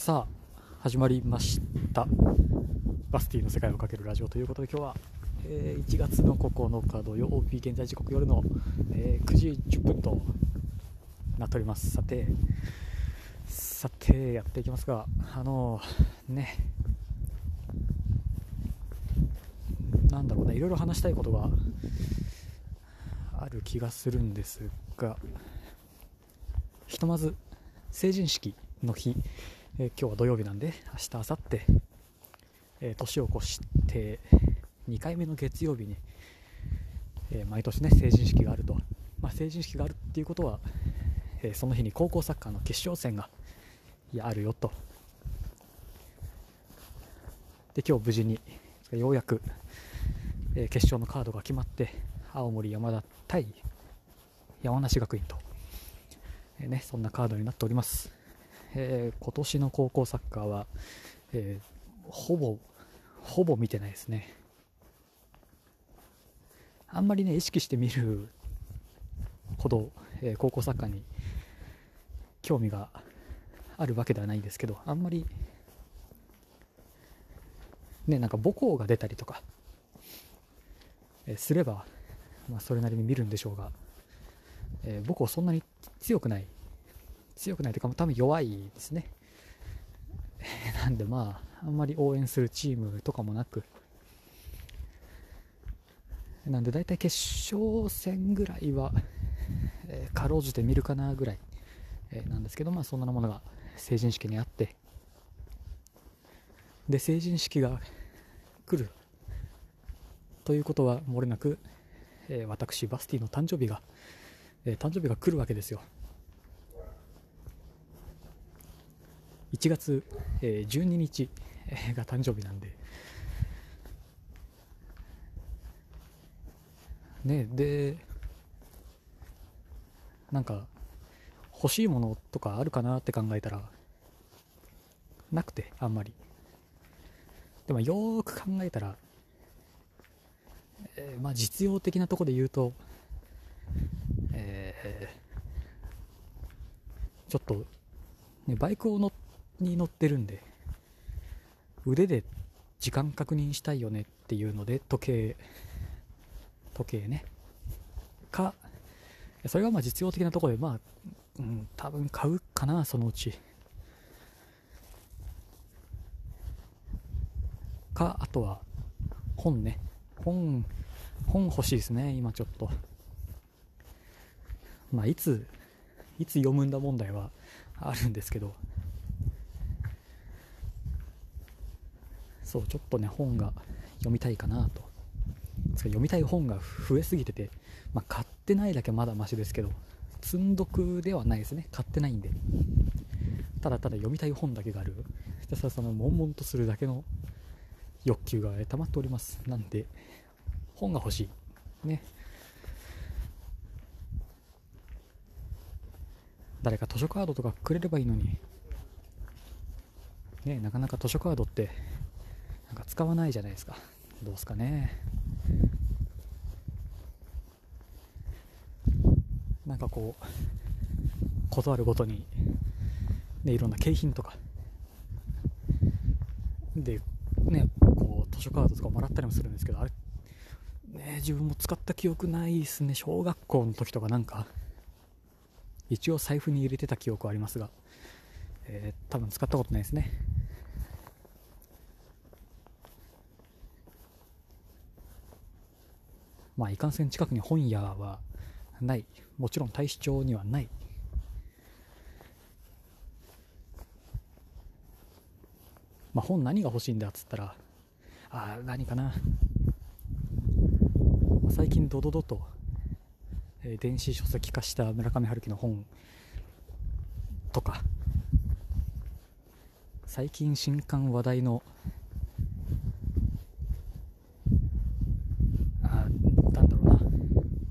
さあ始まりました。バスティの世界をかけるラジオということで今日は、えー1月の9日土曜日現在時刻夜の、えー9時10分となっております。さてさてやっていきますがあのね。なんだろうねいろいろ話したいことがある気がするんですがひとまず成人式の日、えー今日は土曜日なんで明日明後日、えー年を越して2回目の月曜日に、えー毎年ね成人式があると、まあ、成人式があるっていうことは、えその日に高校サッカーの決勝戦があるよと。で今日無事にようやく、え決勝のカードが決まって青森山田対山梨学院と、えね、そんなカードになっております、えー今年の高校サッカーは、えーほぼほぼ見てないですね。あんまりね意識して見るほど、えー高校サッカーに興味があるわけではないんですけどあんまりねなんか母校が出たりとか、えーすれば、まあ、それなりに見るんでしょうが、えー母校そんなに強くない強くないというか多分弱いですね。なんでまああんまり応援するチームとかもなく。なんで大体決勝戦ぐらいは、えーかろうじて見るかなぐらい、えーなんですけどまあそんなものが成人式にあって。で成人式が来るということは漏れなく、えー私バスティの誕生日が、え誕生日が来るわけですよ。1月、えー12日が誕生日なんで。ねでなんか欲しいものとかあるかなって考えたらなくてあんまり。でもよーく考えたら、えーまあ実用的なとこで言うとえーちょっと、ね、バイクを乗っに乗ってるんで腕で時間確認したいよねっていうので時計時計ね。かそれがまあ実用的なところでまあ、うん、多分買うかなそのうち。かあとは本ね。本本欲しいですね今ちょっと。まあいついつ読むんだ問題はあるんですけど。そうちょっとね本が読みたいかなと。読みたい本が増えすぎてて、まあ、買ってないだけまだマシですけど積んどくではないですね。買ってないんで。ただただ読みたい本だけがある。ひたすらその悶々とするだけの欲求が溜まっております。なんで本が欲しい。ね。誰か図書カードとかくれればいいのに。ねなかなか図書カードってなんか使わないじゃないですか。どうですかね。なんかこう断るごとに、ね、いろんな景品とか。でねこう図書カードとかもらったりもするんですけどあれね自分も使った記憶ないですね。小学校の時とかなんか一応財布に入れてた記憶はありますが、えー多分使ったことないですね。まあいかんせん近くに本屋はない。もちろん大使町にはない。まあ本何が欲しいんだっつったらああ何かな。最近ドドドと、えー電子書籍化した村上春樹の本とか最近新刊話題のあーなんだろうな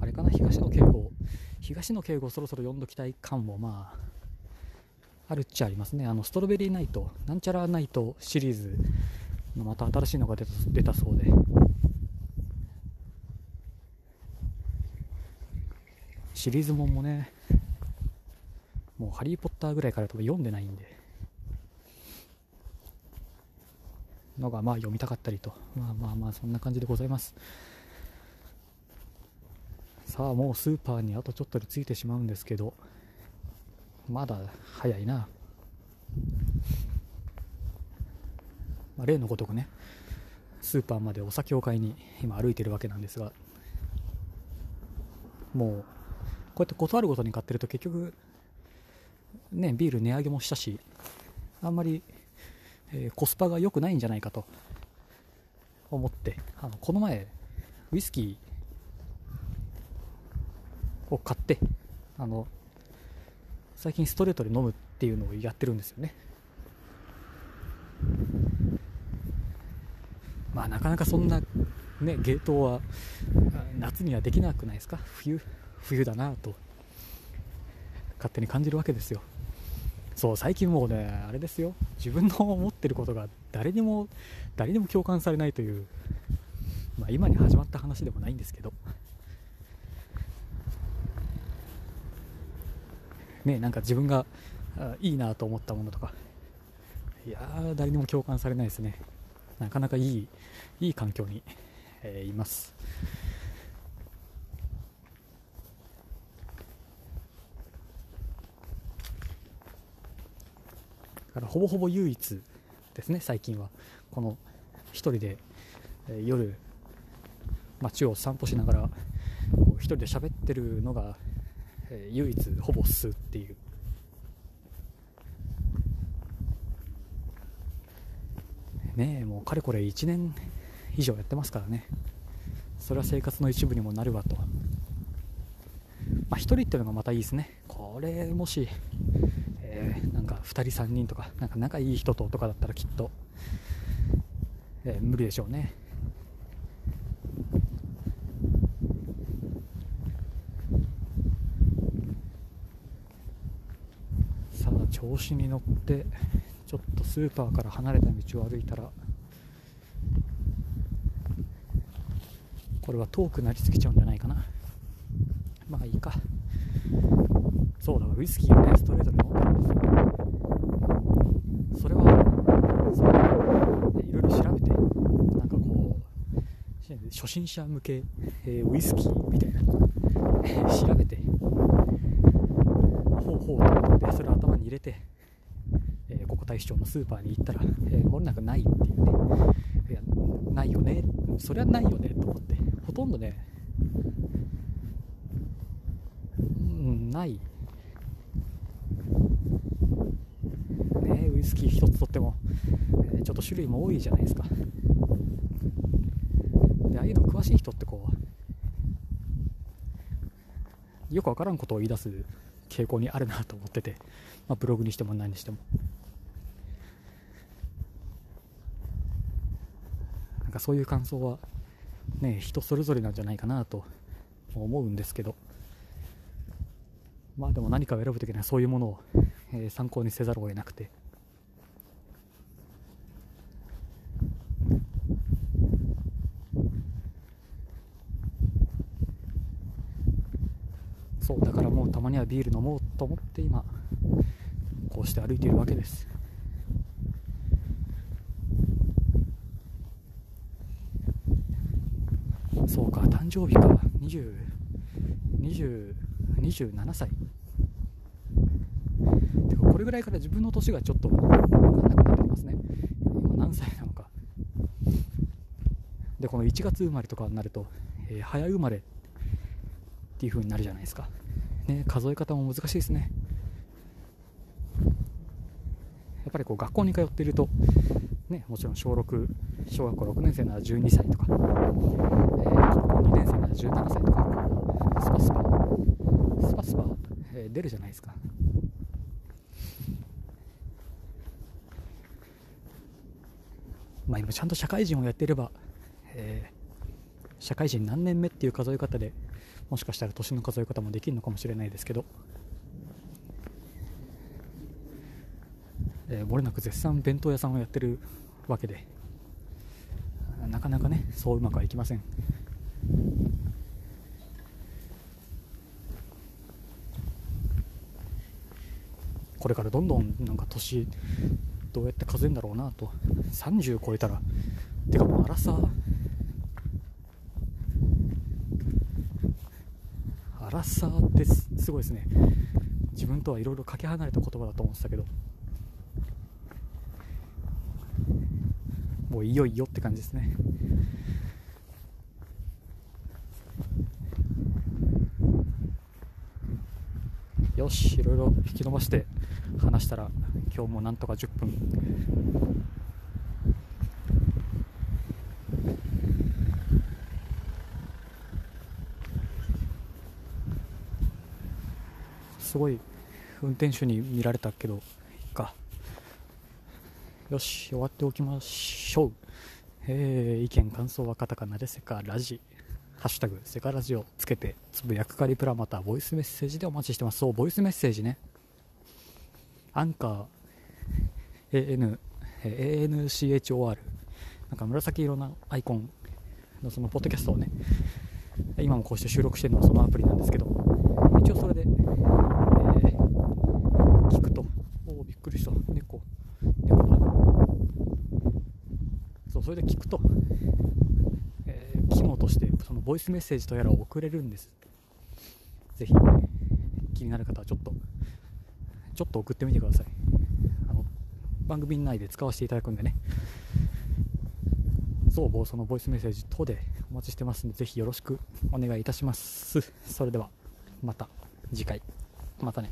あれかな東野圭吾東野圭吾そろそろ読んどきたい感もまああるっちゃありますねあのストロベリーナイトなんちゃらナイトシリーズのまた新しいのが出た出たそうで。シリーズもんもねもうハリー・ポッターぐらいから多分読んでないんで。のがまあ読みたかったりと。まあまあまあそんな感じでございます。さあもうスーパーにあとちょっとで着いてしまうんですけどまだ早いな、まあ、例のごとくねスーパーまでお酒を買いに今歩いてるわけなんですがもうこうやって断るごとに買ってると結局ねビール値上げもしたしあんまり、えー、コスパが良くないんじゃないかと思ってあのこの前ウイスキーを買ってあの最近ストレートで飲むっていうのをやってるんですよね。まあなかなかそんなねゲートは夏にはできなくないですか？冬冬だなと勝手に感じるわけですよ。そう最近もうねあれですよ。自分の思ってることが誰にも誰にも共感されないという、まあ、今に始まった話でもないんですけど。ねなんか自分がいいなと思ったものとか。いやー誰にも共感されないですね。なかなかいいいい環境に、えー、います。だからほぼほぼ唯一ですね最近は。この1人で、え夜街を散歩しながらこう1人で喋ってるのが、え唯一ほぼ素っていう。ねえもうかれこれ1年以上やってますからね。それは生活の一部にもなるわと。まあ1人っていうのがまたいいですね。これもしえー、なんか2人3人とかなんか仲いい人ととかだったらきっと、えー、無理でしょうねさあ調子に乗ってちょっとスーパーから離れた道を歩いたらこれは遠くなりすぎちゃうんじゃないかな。まあいいか。そうだウイスキーをねストレートで飲んでるんですよ。それはそれでいろいろ調べてなんかこう初心者向け、えー、ウイスキーみたいな調べてほうほうと思ってそれを頭に入れて、えー、ここ大使町のスーパーに行ったら、えー、もれなくないっていうねいやないよねそりゃないよねと思ってほとんどねうんないねウイスキー1つとっても、えー、ちょっと種類も多いじゃないですかでああいうの詳しい人ってこうよくわからんことを言い出す傾向にあるなと思ってて、まあ、ブログにしても何にしても。なんかそういう感想はね人それぞれなんじゃないかなと思うんですけど。まあでも何かを選ぶ時にはそういうものを、えー、参考にせざるを得なくてそうだからもうたまはビール飲もうと思って今こうして歩いているわけです。そうか誕生日か。20 20 27歳。てかこれぐらいから自分の年がちょっと分かんなくなってますね。今何歳なのか。でこの1月生まれとかになると、えー、早生まれっていう風になるじゃないですか、ね、数え方も難しいですね。やっぱりこう学校に通っていると、ね、もちろん小6小学校6年生なら12歳とか、えー、高校2年生なら17歳とかスパスパスパスパ、えー、出るじゃないですか。まあ今ちゃんと社会人をやっていれば、え、社会人何年目っていう数え方でもしかしたら年の数え方もできるのかもしれないですけど、えー、もれなく絶賛弁当屋さんをやってるわけでなかなかねそううまくはいきません。これからどんどんなんか年どうやって数えるんだろうなと。30超えたらてかもうあらさアラサーってすごいですね。自分とはいろいろかけ離れた言葉だと思ってたけど。もういよいよって感じですね。よしいろいろ引き伸ばして話したら今日もなんとか10分。すごい運転手に見られたけどいいか。よし終わっておきましょう。えー、意見感想はカタカナでセカラジ。ハッシュタグセカラジをつけてつぶやくかりプラまたボイスメッセージでお待ちしてます。そうボイスメッセージね。アンカー AN ANCHOR なんか紫色なアイコンのそのポッドキャストをね今もこうして収録してるのはそのアプリなんですけど一応それで、っくりした。猫。猫だ。そうそれで聞くと、えー、肝としてそのボイスメッセージとやらを送れるんです。ぜひ気になる方はちょっとちょっと送ってみてください。あの番組内で使わせていただくんでね。そうそのボイスメッセージ等でお待ちしてますのでぜひよろしくお願いいたします。それではまた次回。またね。